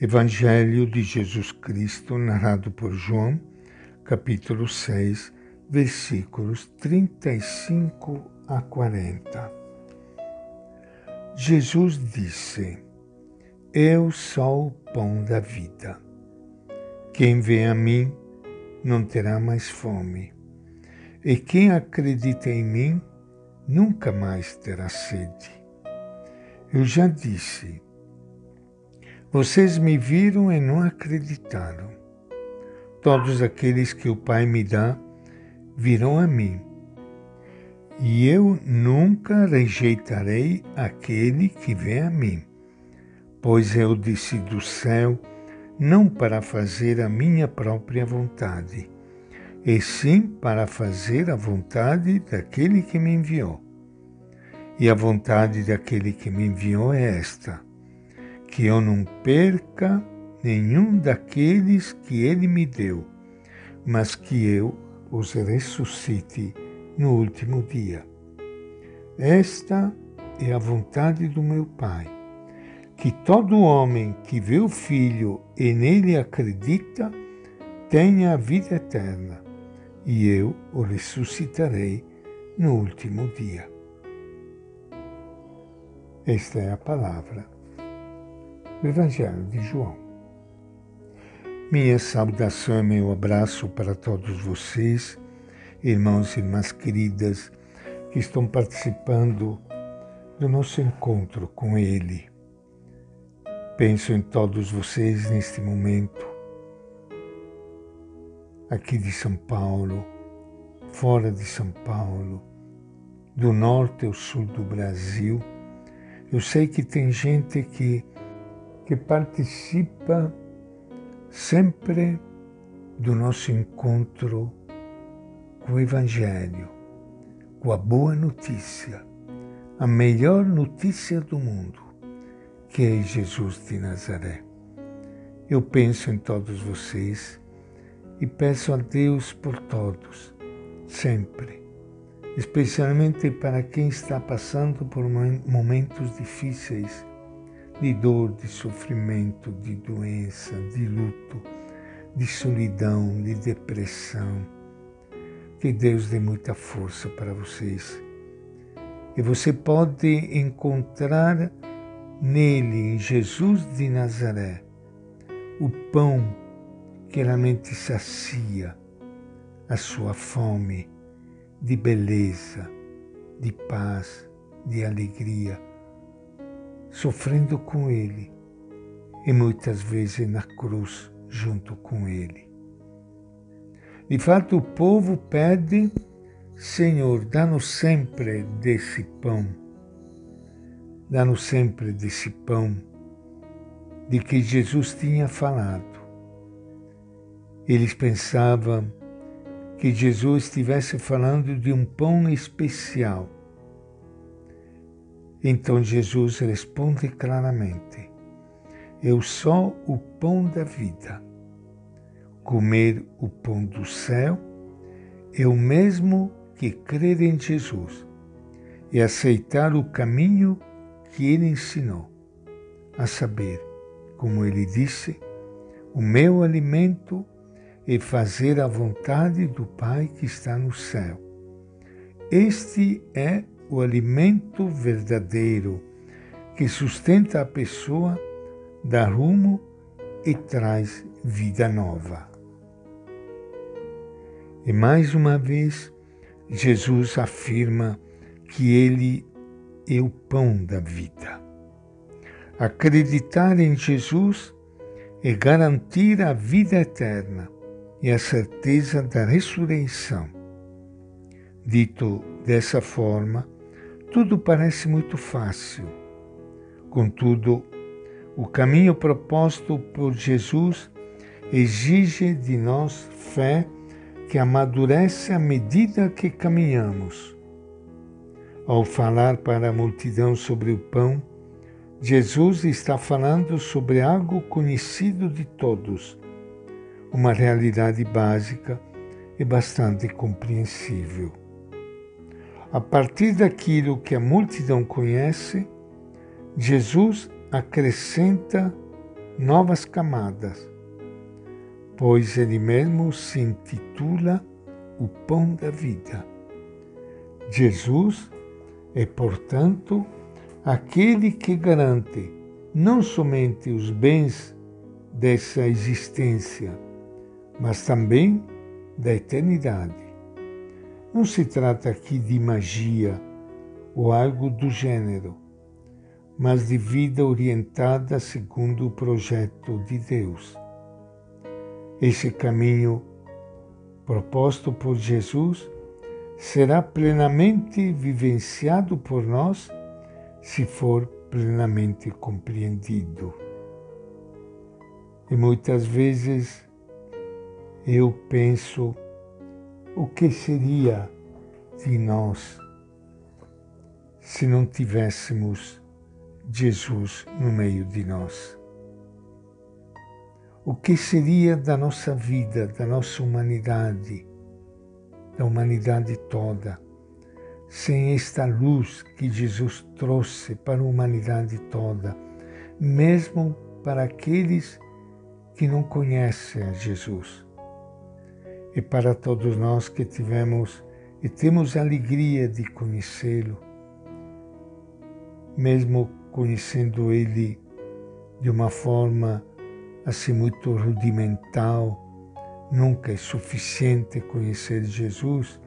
Evangelho de Jesus Cristo, narrado por João, capítulo 6, versículos 35 a 40. Jesus disse: Eu sou o pão da vida. Quem vem a mim não terá mais fome, e quem acredita em mim nunca mais terá sede. Eu já disse, vocês me viram e não acreditaram. Todos aqueles que o Pai me dá virão a mim. E eu nunca rejeitarei aquele que vem a mim, pois eu desci do céu não para fazer a minha própria vontade, e sim para fazer a vontade daquele que me enviou. E a vontade daquele que me enviou é esta que eu não perca nenhum daqueles que ele me deu, mas que eu os ressuscite no último dia. Esta é a vontade do meu Pai, que todo homem que vê o Filho e nele acredita tenha a vida eterna, e eu o ressuscitarei no último dia. Esta é a palavra do Evangelho de João. Minha saudação e meu abraço para todos vocês, irmãos e irmãs queridas, que estão participando do nosso encontro com Ele. Penso em todos vocês neste momento, aqui de São Paulo, fora de São Paulo, do norte ao sul do Brasil. Eu sei que tem gente que que participa sempre do nosso encontro com o Evangelho, com a boa notícia, a melhor notícia do mundo, que é Jesus de Nazaré. Eu penso em todos vocês e peço a Deus por todos, sempre, especialmente para quem está passando por momentos difíceis de dor, de sofrimento, de doença, de luto, de solidão, de depressão. Que Deus dê muita força para vocês. E você pode encontrar nele, em Jesus de Nazaré, o pão que realmente sacia a sua fome de beleza, de paz, de alegria sofrendo com Ele e muitas vezes na cruz junto com Ele. De fato, o povo pede, Senhor, dá-nos sempre desse pão, dá-nos sempre desse pão de que Jesus tinha falado. Eles pensavam que Jesus estivesse falando de um pão especial então Jesus responde claramente: Eu sou o pão da vida. Comer o pão do céu é o mesmo que crer em Jesus e aceitar o caminho que ele ensinou, a saber, como ele disse, o meu alimento é fazer a vontade do Pai que está no céu. Este é o alimento verdadeiro que sustenta a pessoa, dá rumo e traz vida nova. E mais uma vez, Jesus afirma que Ele é o pão da vida. Acreditar em Jesus é garantir a vida eterna e a certeza da ressurreição. Dito dessa forma, tudo parece muito fácil. Contudo, o caminho proposto por Jesus exige de nós fé que amadurece à medida que caminhamos. Ao falar para a multidão sobre o pão, Jesus está falando sobre algo conhecido de todos, uma realidade básica e bastante compreensível. A partir daquilo que a multidão conhece, Jesus acrescenta novas camadas, pois ele mesmo se intitula o Pão da Vida. Jesus é, portanto, aquele que garante não somente os bens dessa existência, mas também da eternidade. Não se trata aqui de magia ou algo do gênero, mas de vida orientada segundo o projeto de Deus. Esse caminho proposto por Jesus será plenamente vivenciado por nós se for plenamente compreendido. E muitas vezes eu penso o que seria de nós se não tivéssemos Jesus no meio de nós. O que seria da nossa vida, da nossa humanidade, da humanidade toda, sem esta luz que Jesus trouxe para a humanidade toda, mesmo para aqueles que não conhecem a Jesus. E para todos nós que tivemos e temos a alegria de conhecê-lo, mesmo conhecendo ele de uma forma assim muito rudimental, nunca é suficiente conhecer Jesus.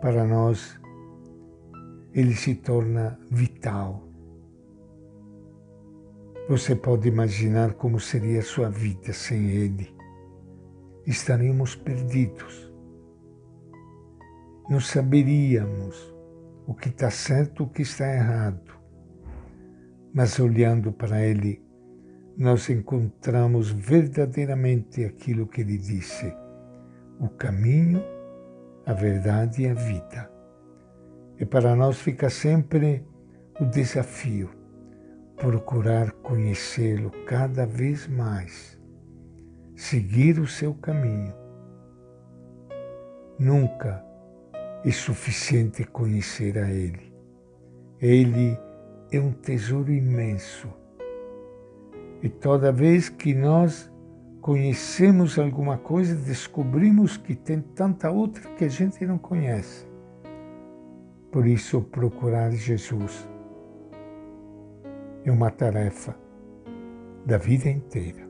Para nós, ele se torna vital. Você pode imaginar como seria a sua vida sem ele. Estaríamos perdidos. Não saberíamos o que está certo, o que está errado. Mas olhando para Ele, nós encontramos verdadeiramente aquilo que Ele disse: o caminho, a verdade e a vida. E para nós fica sempre o desafio procurar conhecê-lo cada vez mais, seguir o seu caminho. Nunca é suficiente conhecer a Ele. Ele é um tesouro imenso. E toda vez que nós conhecemos alguma coisa, descobrimos que tem tanta outra que a gente não conhece. Por isso, procurar Jesus é uma tarefa da vida inteira.